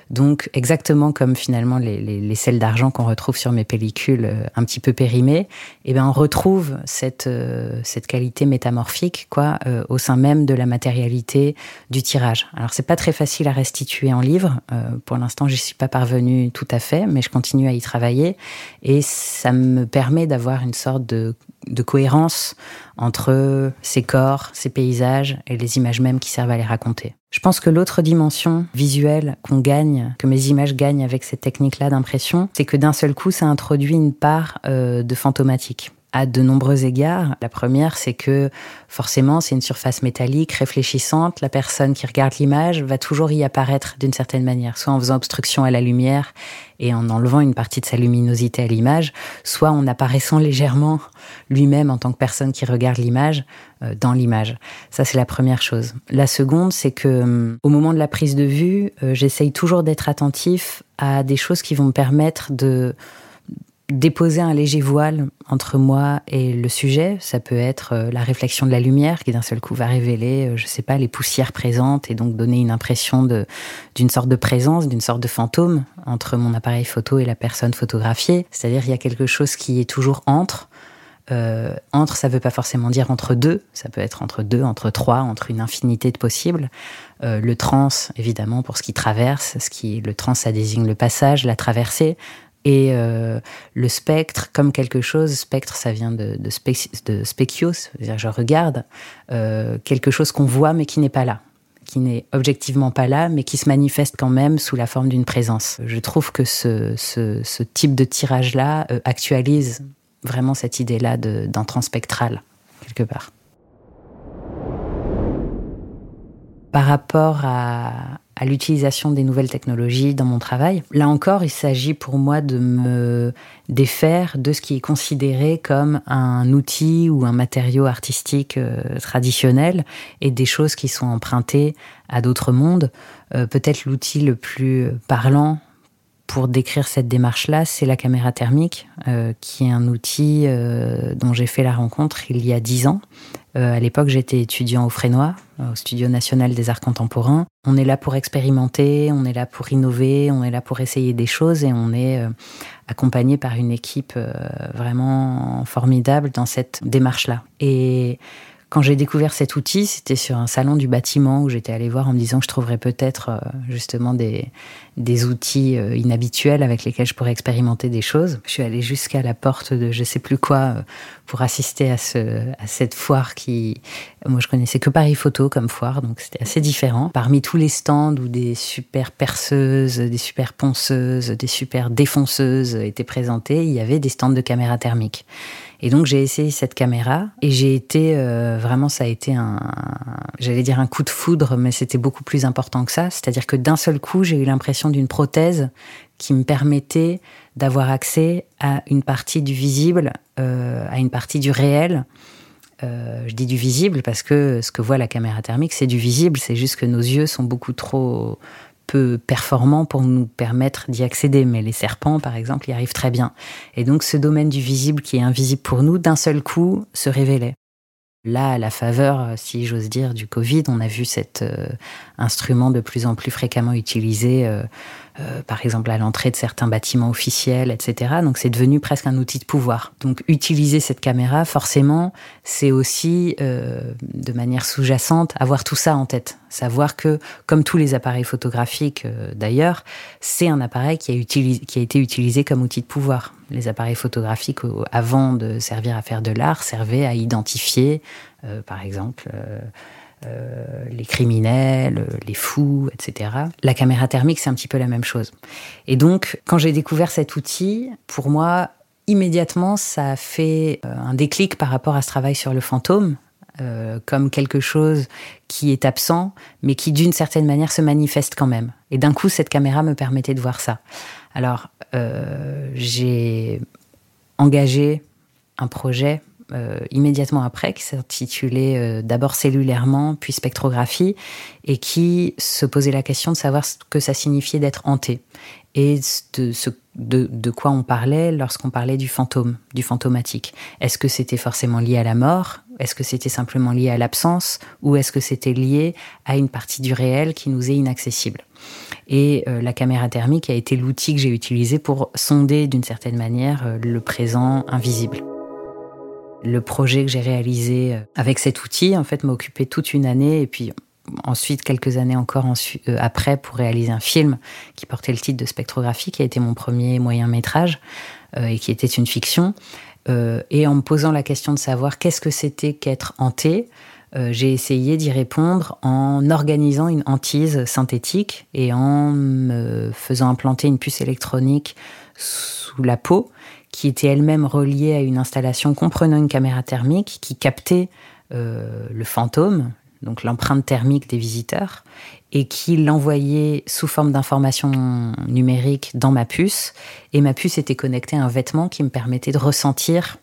Speaker 2: Donc exactement comme finalement les, les, les sels d'argent qu'on retrouve sur mes pellicules euh, un petit peu périmées, eh ben on retrouve cette euh, cette qualité métamorphique quoi euh, au sein même de la matérialité du tirage. Alors c'est pas très facile à restituer en livre. pour l'instant, j'y suis pas parvenue tout à fait, mais je continue à y travailler et ça me permet d'avoir une sorte de de cohérence entre ces corps, ces paysages et les images mêmes qui servent à les raconter. Je pense que l'autre dimension visuelle qu'on gagne, que mes images gagnent avec cette technique-là d'impression, c'est que d'un seul coup, ça introduit une part euh, de fantomatique à de nombreux égards. La première, c'est que forcément, c'est une surface métallique, réfléchissante. La personne qui regarde l'image va toujours y apparaître d'une certaine manière, soit en faisant obstruction à la lumière et en enlevant une partie de sa luminosité à l'image, soit en apparaissant légèrement lui-même en tant que personne qui regarde l'image euh, dans l'image. Ça, c'est la première chose. La seconde, c'est que euh, au moment de la prise de vue, euh, j'essaye toujours d'être attentif à des choses qui vont me permettre de déposer un léger voile entre moi et le sujet. Ça peut être euh, la réflexion de la lumière qui d'un seul coup va révéler, euh, je sais pas, les poussières présentes et donc donner une impression d'une sorte de présence, d'une sorte de fantôme entre mon appareil photo et la personne photographiée. C'est-à-dire il y a quelque chose qui est toujours entre. Euh, entre, ça veut pas forcément dire entre deux, ça peut être entre deux, entre trois, entre une infinité de possibles. Euh, le trans, évidemment, pour ce qui traverse, ce qui, le trans, ça désigne le passage, la traversée et euh, le spectre comme quelque chose. Spectre, ça vient de, de, spekios, c'est-à-dire je regarde euh, quelque chose qu'on voit mais qui n'est pas là qui n'est objectivement pas là, mais qui se manifeste quand même sous la forme d'une présence. Je trouve que ce type de tirage-là euh, actualise vraiment cette idée-là d'un transpectral, quelque part. Par rapport à, à l'utilisation des nouvelles technologies dans mon travail. Là encore, il s'agit pour moi de me défaire de ce qui est considéré comme un outil ou un matériau artistique euh, traditionnel et des choses qui sont empruntées à d'autres mondes. Euh, peut-être l'outil le plus parlant pour décrire cette démarche-là, c'est la caméra thermique, euh, qui est un outil dont j'ai fait la rencontre il y a dix ans. à l'époque, j'étais étudiant au Frénois, au Studio national des arts contemporains. On est là pour expérimenter, on est là pour innover, on est là pour essayer des choses et on est euh, accompagné par une équipe euh, vraiment formidable dans cette démarche-là. Quand j'ai découvert cet outil, c'était sur un salon du bâtiment où j'étais allée voir en me disant que je trouverais peut-être euh, justement des, des outils euh, inhabituels avec lesquels je pourrais expérimenter des choses. Je suis allée jusqu'à la porte de je sais plus quoi euh, pour assister à, ce, à cette foire qui, moi je connaissais que Paris Photo comme foire, donc c'était assez différent. Parmi tous les stands où des super perceuses, des super ponceuses, des super défonceuses étaient présentées, il y avait des stands de caméras thermiques. Et donc j'ai essayé cette caméra et j'ai été euh, vraiment ça a été un j'allais dire un coup de foudre mais c'était beaucoup plus important que ça, c'est-à-dire que d'un seul coup, j'ai eu l'impression d'une prothèse qui me permettait d'avoir accès à une partie du visible, euh, à une partie du réel. Euh, je dis du visible parce que ce que voit la caméra thermique, c'est du visible. C'est juste que nos yeux sont beaucoup trop peu performants pour nous permettre d'y accéder. Mais les serpents, par exemple, y arrivent très bien. Et donc ce domaine du visible qui est invisible pour nous, d'un seul coup, se révélait. Là, à la faveur, si j'ose dire, du Covid, on a vu cet euh, instrument de plus en plus fréquemment utilisé euh, euh, par exemple à l'entrée de certains bâtiments officiels, etc. Donc c'est devenu presque un outil de pouvoir. Donc utiliser cette caméra, forcément, c'est aussi, euh, de manière sous-jacente, avoir tout ça en tête. Savoir que, comme tous les appareils photographiques euh, d'ailleurs, c'est un appareil qui a été utilisé comme outil de pouvoir. Les appareils photographiques, avant de servir à faire de l'art, servaient à identifier, par exemple, euh, les criminels, les fous, etc. La caméra thermique, c'est un petit peu la même chose. Et donc, quand j'ai découvert cet outil, pour moi, immédiatement, ça a fait euh, un déclic par rapport à ce travail sur le fantôme, euh, comme quelque chose qui est absent, mais qui d'une certaine manière se manifeste quand même. Et d'un coup, cette caméra me permettait de voir ça. Alors, j'ai engagé un projet euh, immédiatement après, qui s'intitulait euh, d'abord cellulairement, puis spectrographie, et qui se posait la question de savoir ce que ça signifiait d'être hanté et de, ce, de, de quoi on parlait lorsqu'on parlait du fantôme, du fantomatique. Est-ce que c'était forcément lié à la mort? Est-ce que c'était simplement lié à l'absence? Ou est-ce que c'était lié à une partie du réel qui nous est inaccessible? Et euh, la caméra thermique a été l'outil que j'ai utilisé pour sonder d'une certaine manière le présent invisible. Le projet que j'ai réalisé euh, avec cet outil, en fait, m'a occupé toute une année et puis ensuite quelques années encore euh, après pour réaliser un film qui portait le titre de Spectrographie, qui a été mon premier moyen métrage euh, et qui était une fiction. et en me posant la question de savoir qu'est-ce que c'était qu'être hanté, j'ai essayé d'y répondre en organisant une hantise synthétique et en me faisant implanter une puce électronique sous la peau qui était elle-même reliée à une installation comprenant une caméra thermique qui captait euh, le fantôme, donc l'empreinte thermique des visiteurs, et qui l'envoyait sous forme d'information numérique dans ma puce. Et ma puce était connectée à un vêtement qui me permettait de ressentir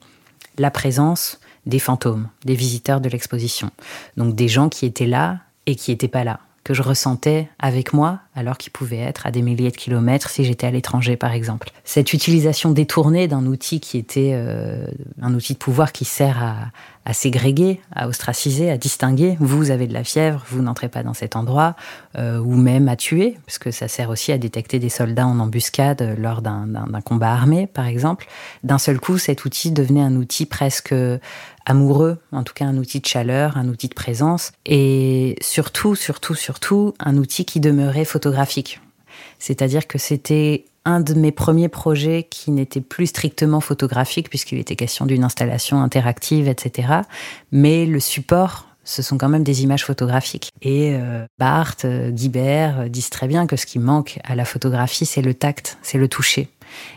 Speaker 2: la présence des fantômes, des visiteurs de l'exposition. Donc des gens qui étaient là et qui n'étaient pas là, que je ressentais avec moi alors qu'il pouvait être à des milliers de kilomètres si j'étais à l'étranger, par exemple. Cette utilisation détournée d'un outil qui était euh, un outil de pouvoir qui sert à, à ségréguer, à ostraciser, à distinguer. Vous avez de la fièvre, vous n'entrez pas dans cet endroit, euh, ou même à tuer, parce que ça sert aussi à détecter des soldats en embuscade lors d'un combat armé, par exemple. D'un seul coup, cet outil devenait un outil presque amoureux, en tout cas un outil de chaleur, un outil de présence, et surtout, surtout, surtout, un outil qui demeurait photographique. C'est-à-dire que c'était un de mes premiers projets qui n'était plus strictement photographique, puisqu'il était question d'une installation interactive, etc. Mais le support, ce sont quand même des images photographiques. Et euh, Barthes, euh, Guibert euh, disent très bien que ce qui manque à la photographie, c'est le tact, c'est le toucher.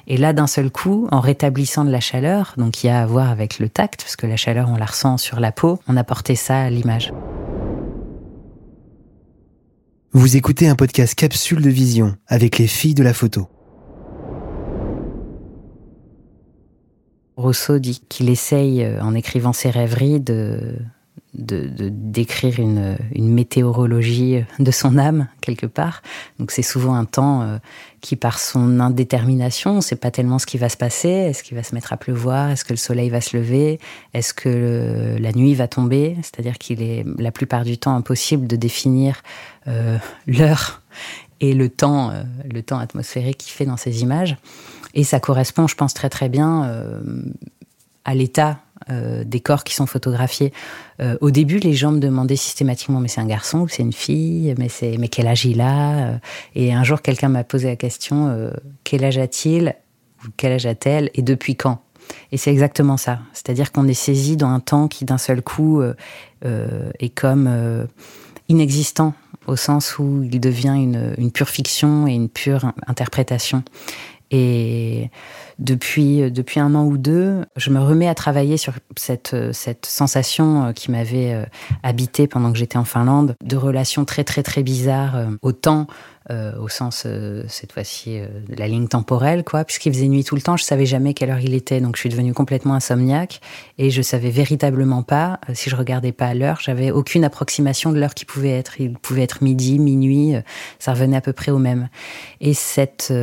Speaker 2: Et là, d'un seul coup, en rétablissant de la chaleur, donc il y a à voir avec le tact, parce que la chaleur, on la ressent sur la peau, on a porté ça à l'image.
Speaker 1: Vous écoutez un podcast Capsule de Vision avec les filles de la photo.
Speaker 2: Rousseau dit qu'il essaye, euh, en écrivant ses rêveries, de, de, d'écrire une, une, météorologie de son âme quelque part. Donc c'est souvent un temps euh, qui, par son indétermination, on ne sait pas tellement ce qui va se passer. Est-ce qu'il va se mettre à pleuvoir? Est-ce que le soleil va se lever? Est-ce que la nuit va tomber? C'est-à-dire qu'il est la plupart du temps impossible de définir euh, l'heure et le temps, le temps atmosphérique qu'il fait dans ces images. Et ça correspond, je pense, très très bien euh, à l'état euh, des corps qui sont photographiés. Euh, au début, les gens me demandaient systématiquement mais c'est un garçon ou c'est une fille? Mais c'est mais quel âge il a? Et un jour, quelqu'un m'a posé la question quel âge a-t-il Quel âge a-t-elle Et depuis quand? Et c'est exactement ça. C'est-à-dire qu'on est saisi dans un temps qui d'un seul coup est comme inexistant au sens où il devient une, pure fiction et une pure interprétation. Et depuis, depuis un an ou deux, je me remets à travailler sur cette, cette sensation euh, qui m'avait euh, habité pendant que j'étais en Finlande, de relations très très très bizarres euh, au temps, euh, au sens euh, cette fois-ci euh, de la ligne temporelle, quoi, puisqu'il faisait nuit tout le temps, je savais jamais quelle heure il était, donc je suis devenue complètement insomniaque et je savais véritablement pas si je regardais pas l'heure, j'avais aucune approximation de l'heure qui pouvait être. Il pouvait être midi, minuit, ça revenait à peu près au même. Et cette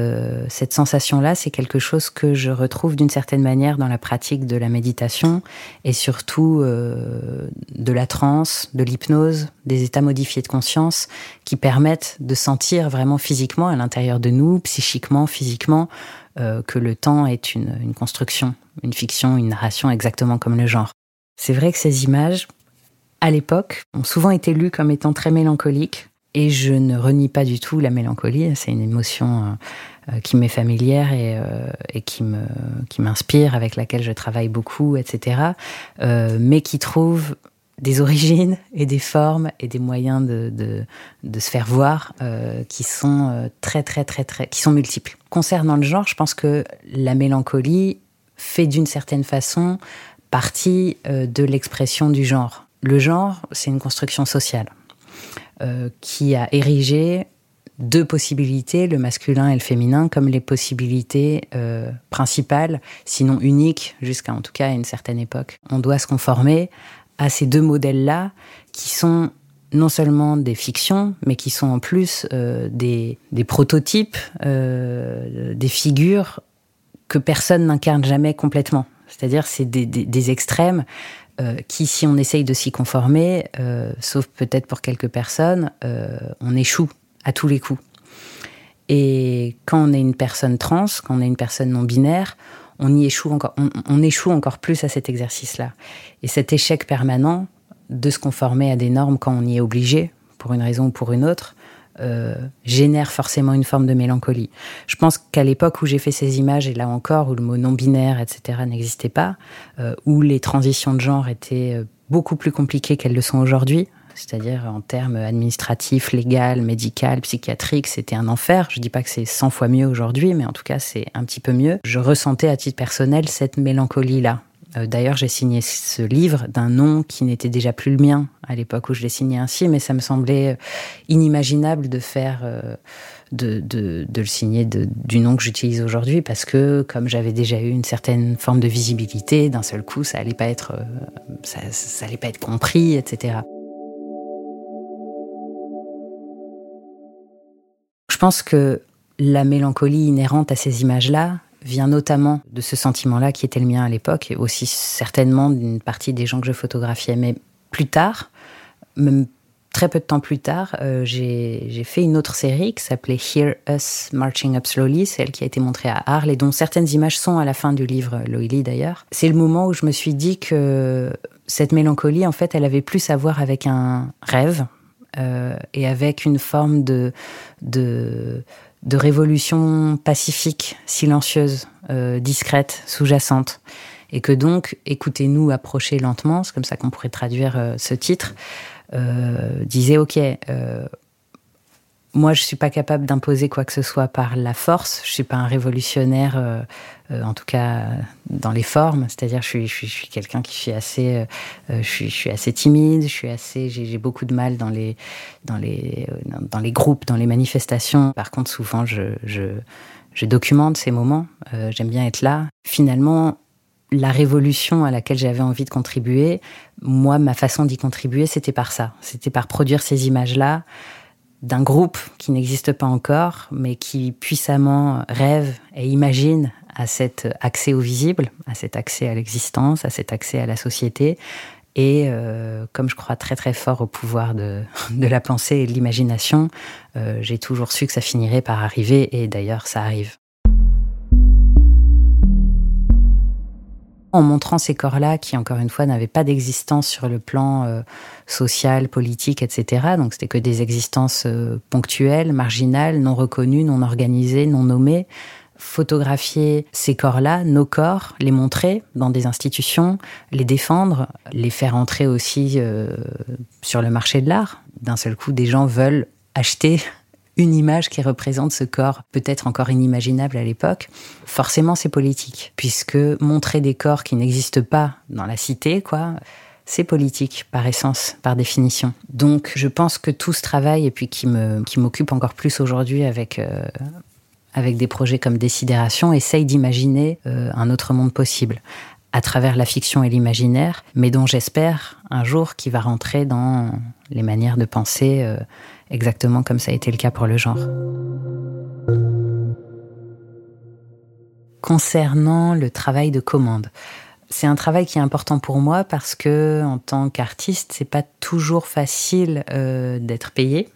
Speaker 2: cette sensation-là, c'est quelque chose que je retrouve d'une certaine manière dans la pratique de la méditation et surtout de la transe, de l'hypnose, des états modifiés de conscience qui permettent de sentir vraiment physiquement à l'intérieur de nous, psychiquement, physiquement, euh, que le temps est une, construction, une fiction, une narration exactement comme le genre. C'est vrai que ces images, à l'époque, ont souvent été lues comme étant très mélancoliques, et je ne renie pas du tout la mélancolie, c'est une émotion euh, qui m'est familière et, euh, qui m'inspire, avec laquelle je travaille beaucoup, etc. Euh, mais qui trouve des origines et des formes et des moyens de, de, se faire voir euh, qui sont euh, très très très très qui sont multiples. Concernant le genre, je pense que la mélancolie fait d'une certaine façon partie euh, de l'expression du genre. Le genre, c'est une construction sociale qui a érigé deux possibilités, le masculin et le féminin, comme les possibilités principales, sinon uniques, jusqu'à en tout cas à une certaine époque. On doit se conformer à ces deux modèles-là qui sont non seulement des fictions, mais qui sont en plus euh, des, prototypes, euh, des figures que personne n'incarne jamais complètement. C'est-à-dire c'est des, extrêmes euh, qui, si on essaye de s'y conformer, sauf peut-être pour quelques personnes, on échoue à tous les coups. Et quand on est une personne trans, quand on est une personne non binaire, on y échoue encore, on, échoue encore plus à cet exercice-là. Et cet échec permanent de se conformer à des normes quand on y est obligé, pour une raison ou pour une autre, euh, génère forcément une forme de mélancolie. Je pense qu'à l'époque où j'ai fait ces images, et là encore, où le mot non-binaire, etc., n'existait pas, euh, où les transitions de genre étaient euh, beaucoup plus compliquées qu'elles le sont aujourd'hui, c'est-à-dire en termes administratifs, légal, médical, psychiatrique, c'était un enfer. Je dis pas que c'est 100 fois mieux aujourd'hui, mais en tout cas, c'est un petit peu mieux. Je ressentais à titre personnel cette mélancolie-là. Euh, d'ailleurs, j'ai signé ce livre d'un nom qui n'était déjà plus le mien à l'époque où je l'ai signé ainsi, mais ça me semblait inimaginable de faire, euh, de, de, de, le signer du nom que j'utilise aujourd'hui, parce que comme j'avais déjà eu une certaine forme de visibilité, d'un seul coup, ça allait pas être, euh, ça, ça allait pas être compris, etc. pense que la mélancolie inhérente à ces images-là vient notamment de ce sentiment-là qui était le mien à l'époque, et aussi certainement d'une partie des gens que je photographiais. Mais plus tard, même très peu de temps plus tard, euh, j'ai fait une autre série qui s'appelait Hear Us Marching Up Slowly, celle qui a été montrée à Arles et dont certaines images sont à la fin du livre Loïli d'ailleurs. C'est le moment où je me suis dit que cette mélancolie, en fait, elle avait plus à voir avec un rêve euh, et avec une forme de, de, de révolution pacifique, silencieuse, euh, discrète, sous-jacente. Et que donc, écoutez-nous approcher lentement, c'est comme ça qu'on pourrait traduire euh, ce titre, euh, disait, OK, euh, moi, je suis pas capable d'imposer quoi que ce soit par la force. Je suis pas un révolutionnaire, euh, euh, en tout cas dans les formes. C'est-à-dire, je suis, je suis, suis quelqu'un qui suis assez, euh, je, suis, je suis assez timide. Je suis assez, j'ai beaucoup de mal dans les, dans les, dans les groupes, dans les manifestations. Par contre, souvent, je, je, je documente ces moments. J'aime bien être là. Finalement, la révolution à laquelle j'avais envie de contribuer, moi, ma façon d'y contribuer, c'était par ça. C'était par produire ces images-là d'un groupe qui n'existe pas encore, mais qui puissamment rêve et imagine à cet accès au visible, à cet accès à l'existence, à cet accès à la société. Et euh, comme je crois très très fort au pouvoir de, de la pensée et de l'imagination, euh, j'ai toujours su que ça finirait par arriver, et d'ailleurs ça arrive. En montrant ces corps-là qui, encore une fois, n'avaient pas d'existence sur le plan euh, social, politique, etc. Donc c'était que des existences euh, ponctuelles, marginales, non reconnues, non organisées, non nommées. Photographier ces corps-là, nos corps, les montrer dans des institutions, les défendre, les faire entrer aussi euh, sur le marché de l'art. D'un seul coup, des gens veulent acheter une image qui représente ce corps peut-être encore inimaginable à l'époque, forcément c'est politique, puisque montrer des corps qui n'existent pas dans la cité, quoi, c'est politique par essence, par définition. Donc je pense que tout ce travail, et puis qui me qui m'occupe encore plus aujourd'hui avec euh, avec des projets comme Décidération, essaye d'imaginer euh, un autre monde possible à travers la fiction et l'imaginaire, mais dont j'espère un jour qu'il va rentrer dans les manières de penser euh, exactement comme ça a été le cas pour le genre. Concernant le travail de commande, c'est un travail qui est important pour moi parce que en tant qu'artiste, c'est pas toujours facile euh, d'être payé.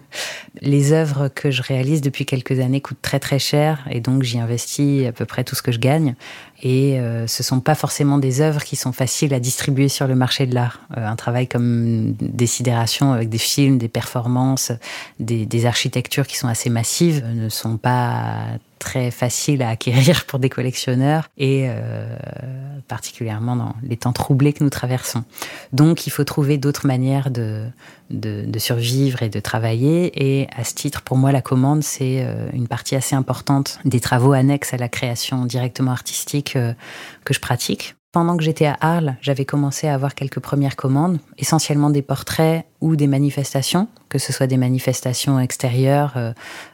Speaker 2: les œuvres que je réalise depuis quelques années coûtent très très cher et donc j'y investis à peu près tout ce que je gagne. Et euh, ce sont pas forcément des œuvres qui sont faciles à distribuer sur le marché de l'art. Euh, un travail comme Décidération avec des films, des performances, des, des architectures qui sont assez massives ne sont pas très faciles à acquérir pour des collectionneurs et euh, particulièrement dans les temps troublés que nous traversons. Donc il faut trouver d'autres manières de, de, de, survivre et de travailler et à ce titre pour moi la commande c'est euh, une partie assez importante des travaux annexes à la création directement artistique euh, que je pratique. Pendant que j'étais à Arles, j'avais commencé à avoir quelques premières commandes, essentiellement des portraits ou des manifestations, que ce soit des manifestations extérieures, euh,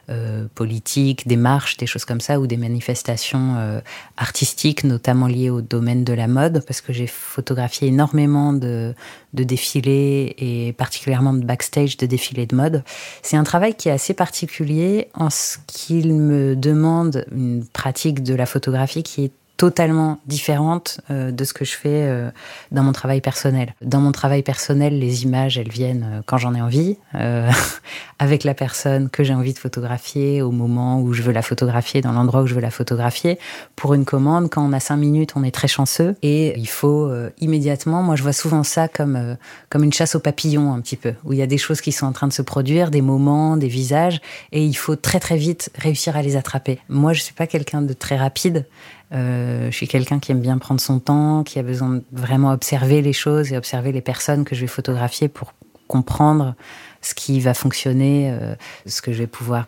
Speaker 2: euh, politiques, des marches, des choses comme ça, ou des manifestations euh, artistiques, notamment liées au domaine de la mode, parce que j'ai photographié énormément de, de défilés et particulièrement de backstage de défilés de mode. C'est un travail qui est assez particulier en ce qu'il me demande une pratique de la photographie qui est totalement différente euh, de ce que je fais euh, dans mon travail personnel. Dans mon travail personnel, les images, elles viennent euh, quand j'en ai envie, avec la personne que j'ai envie de photographier, au moment où je veux la photographier, dans l'endroit où je veux la photographier. Pour une commande, quand on a cinq minutes, on est très chanceux et il faut immédiatement, moi je vois souvent ça comme, comme une chasse aux papillons un petit peu, où il y a des choses qui sont en train de se produire, des moments, des visages, et il faut très très vite réussir à les attraper. Moi je suis pas quelqu'un de très rapide, euh, je suis quelqu'un qui aime bien prendre son temps, qui a besoin de vraiment observer les choses et observer les personnes que je vais photographier pour comprendre ce qui va fonctionner, euh, ce que je vais pouvoir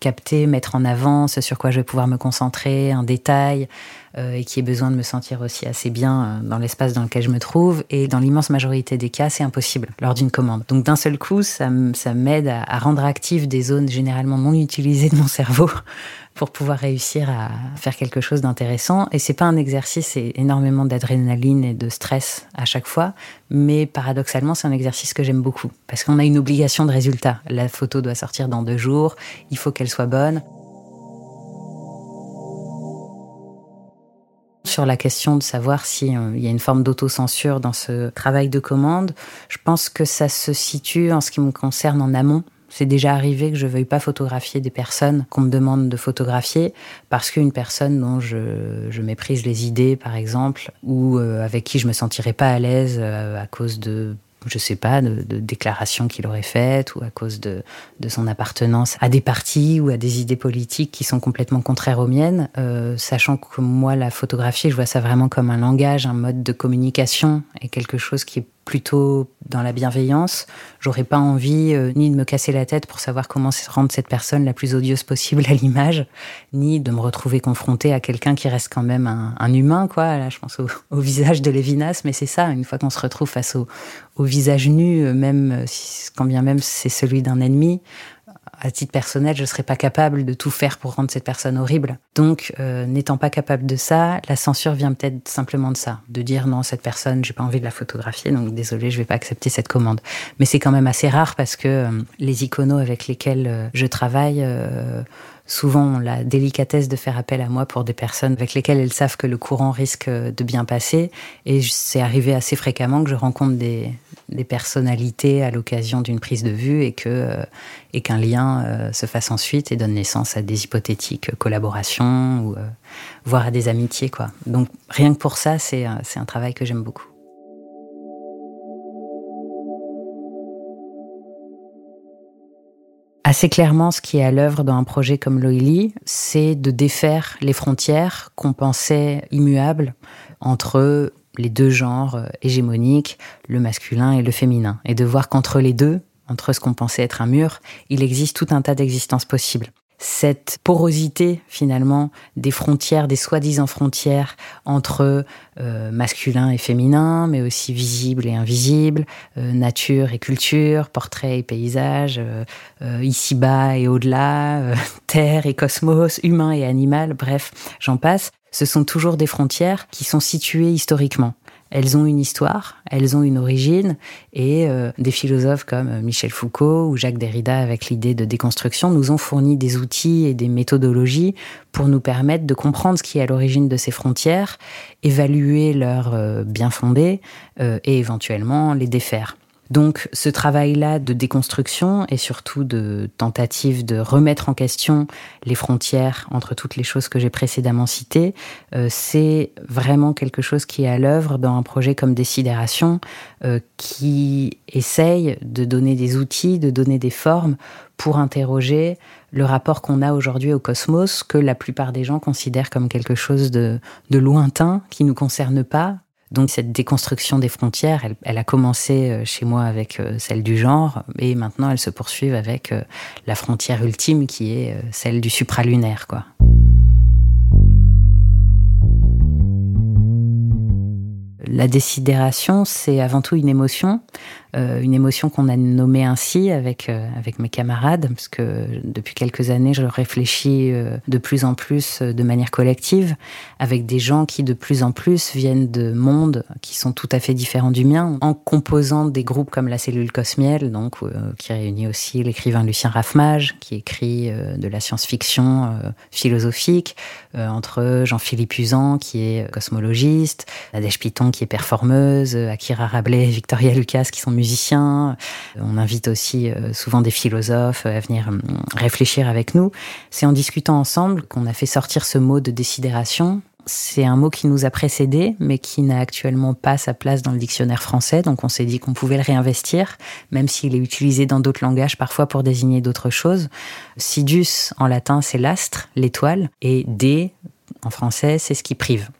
Speaker 2: capter, mettre en avant, ce sur quoi je vais pouvoir me concentrer, un détail, et qui ait besoin de me sentir aussi assez bien euh, dans l'espace dans lequel je me trouve. Et dans l'immense majorité des cas, c'est impossible lors d'une commande. Donc d'un seul coup, ça, m'aide à, à, rendre actives des zones généralement non utilisées de mon cerveau pour pouvoir réussir à faire quelque chose d'intéressant. Et c'est pas un exercice, c'est énormément d'adrénaline et de stress à chaque fois. Mais paradoxalement, c'est un exercice que j'aime beaucoup parce qu'on a une obligation de résultat. La photo doit sortir dans deux jours. Il faut qu'elle soit bonne. Sur la question de savoir s'il euh, y a une forme d'autocensure dans ce travail de commande, je pense que ça se situe en ce qui me concerne en amont. C'est déjà arrivé que je veuille pas photographier des personnes qu'on me demande de photographier parce qu'une personne dont je, je, méprise les idées, par exemple, ou euh, avec qui je me sentirais pas à l'aise euh, à cause de je sais pas, de, de déclarations qu'il aurait faites ou à cause de, de, son appartenance à des partis ou à des idées politiques qui sont complètement contraires aux miennes, euh, sachant que moi, la photographie, je vois ça vraiment comme un langage, un mode de communication et quelque chose qui est plutôt dans la bienveillance. J'aurais pas envie euh, ni de me casser la tête pour savoir comment rendre cette personne la plus odieuse possible à l'image, ni de me retrouver confrontée à quelqu'un qui reste quand même un, humain, quoi. Là, je pense au, au visage de Lévinas, mais c'est ça. Une fois qu'on se retrouve face au, au visage nu, euh, même si, quand bien même c'est celui d'un ennemi, à titre personnel, je ne serais pas capable de tout faire pour rendre cette personne horrible. Donc, euh, n'étant pas capable de ça, la censure vient peut-être simplement de ça, de dire non, cette personne, j'ai pas envie de la photographier, donc désolé, je vais pas accepter cette commande. Mais c'est quand même assez rare parce que euh, les iconos avec lesquels euh, je travaille euh, souvent la délicatesse de faire appel à moi pour des personnes avec lesquelles elles savent que le courant risque de bien passer. Et c'est arrivé assez fréquemment que je rencontre des, des personnalités à l'occasion d'une prise de vue et que euh, et qu'un lien euh, se fasse ensuite et donne naissance à des hypothétiques collaborations ou euh, voire à des amitiés quoi. Donc rien que pour ça, c'est un travail que j'aime beaucoup. Assez clairement, ce qui est à l'œuvre dans un projet comme Loïli, c'est de défaire les frontières qu'on pensait immuables entre les deux genres hégémoniques, le masculin et le féminin, et de voir qu'entre les deux, entre ce qu'on pensait être un mur, il existe tout un tas d'existences possibles cette porosité finalement des frontières, des soi-disant frontières entre euh, masculin et féminin, mais aussi visible et invisible, euh, nature et culture, portrait et paysage, euh, euh ici-bas et au-delà, euh, terre et cosmos, humain et animal, bref, j'en passe. Ce sont toujours des frontières qui sont situées historiquement elles ont une histoire, elles ont une origine, et euh, des philosophes comme euh, Michel Foucault ou Jacques Derrida, avec l'idée de déconstruction, nous ont fourni des outils et des méthodologies pour nous permettre de comprendre ce qui est à l'origine de ces frontières, évaluer leurs euh, bien fondés euh, et éventuellement les défaire. Donc ce travail-là de déconstruction et surtout de tentative de remettre en question les frontières entre toutes les choses que j'ai précédemment citées, euh, c'est vraiment quelque chose qui est à l'œuvre dans un projet comme Décidération euh, qui essaye de donner des outils, de donner des formes pour interroger le rapport qu'on a aujourd'hui au cosmos que la plupart des gens considèrent comme quelque chose de, lointain, qui nous concerne pas, donc cette déconstruction des frontières, elle, a commencé euh, chez moi avec euh, celle du genre, et maintenant elle se poursuit avec euh, la frontière ultime qui est celle du supralunaire. La décidération, c'est avant tout une émotion, une émotion qu'on a nommée ainsi avec euh, avec mes camarades, parce que depuis quelques années, je réfléchis euh, de plus en plus euh, de manière collective, avec des gens qui de plus en plus viennent de mondes qui sont tout à fait différents du mien, en composant des groupes comme la cellule Cosmiel, donc euh, qui réunit aussi l'écrivain Lucien Raffmage, qui écrit euh, de la science-fiction philosophique, entre Jean-Philippe Usan, qui est cosmologiste, Nadège Piton, qui est performeuse, Akira Rabelais, Victoria Lucas, qui sont musiciens. On invite aussi euh, souvent des philosophes à venir hum, réfléchir avec nous. C'est en discutant ensemble qu'on a fait sortir ce mot de décidération. C'est un mot qui nous a précédé, mais qui n'a actuellement pas sa place dans le dictionnaire français. Donc on s'est dit qu'on pouvait le réinvestir, même s'il est utilisé dans d'autres langages parfois pour désigner d'autres choses. Sidus en latin c'est l'astre, l'étoile, et dé en français c'est ce qui prive.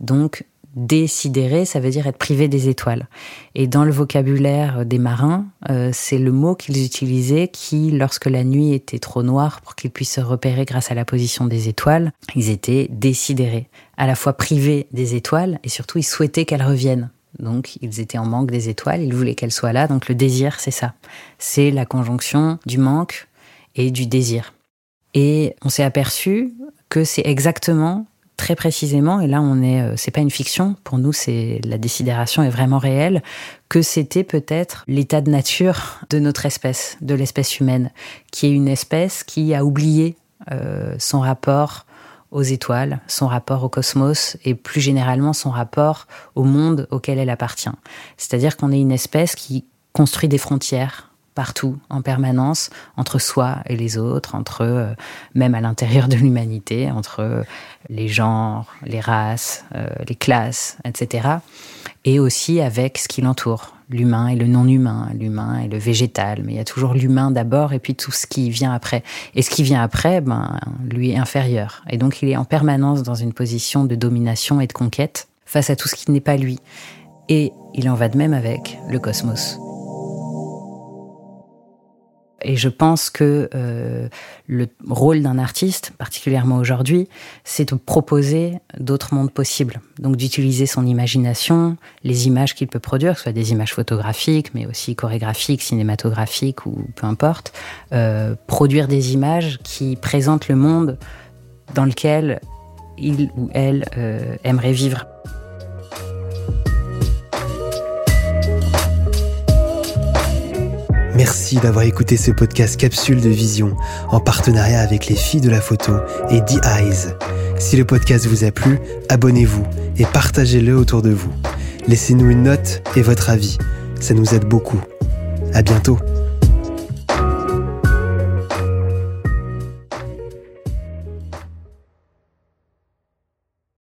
Speaker 2: Donc décidérer, ça veut dire être privé des étoiles. Et dans le vocabulaire des marins, euh, c'est le mot qu'ils utilisaient qui, lorsque la nuit était trop noire pour qu'ils puissent se repérer grâce à la position des étoiles, ils étaient décidérés, à la fois privés des étoiles et surtout ils souhaitaient qu'elles reviennent. Donc ils étaient en manque des étoiles, ils voulaient qu'elles soient là. Donc le désir, c'est ça. C'est la conjonction du manque et du désir. Et on s'est aperçu que c'est exactement très précisément, et là on est, euh, c'est pas une fiction, pour nous c'est la décidération est vraiment réelle, que c'était peut-être l'état de nature de notre espèce, de l'espèce humaine, qui est une espèce qui a oublié euh, son rapport aux étoiles, son rapport au cosmos et plus généralement son rapport au monde auquel elle appartient. C'est-à-dire qu'on est une espèce qui construit des frontières partout, en permanence, entre soi et les autres, entre euh, même à l'intérieur de l'humanité, entre euh, les genres, les races, euh, les classes, etc. Et aussi avec ce qui l'entoure, l'humain et le non-humain, l'humain et le végétal. Mais il y a toujours l'humain d'abord et puis tout ce qui vient après. Et ce qui vient après, ben, lui est inférieur. Et donc il est en permanence dans une position de domination et de conquête face à tout ce qui n'est pas lui. Et il en va de même avec le cosmos. Et je pense que euh, le rôle d'un artiste, particulièrement aujourd'hui, c'est de proposer d'autres mondes possibles. Donc d'utiliser son imagination, les images qu'il peut produire, que ce soit des images photographiques, mais aussi chorégraphiques, cinématographiques ou peu importe, euh, produire des images qui présentent le monde dans lequel il ou elle euh, aimerait vivre.
Speaker 1: Merci d'avoir écouté ce podcast Capsule de Vision en partenariat avec les filles de la photo et The Eyes. Si le podcast vous a plu, abonnez-vous et partagez-le autour de vous. Laissez-nous une note et votre avis, ça nous aide beaucoup. À bientôt.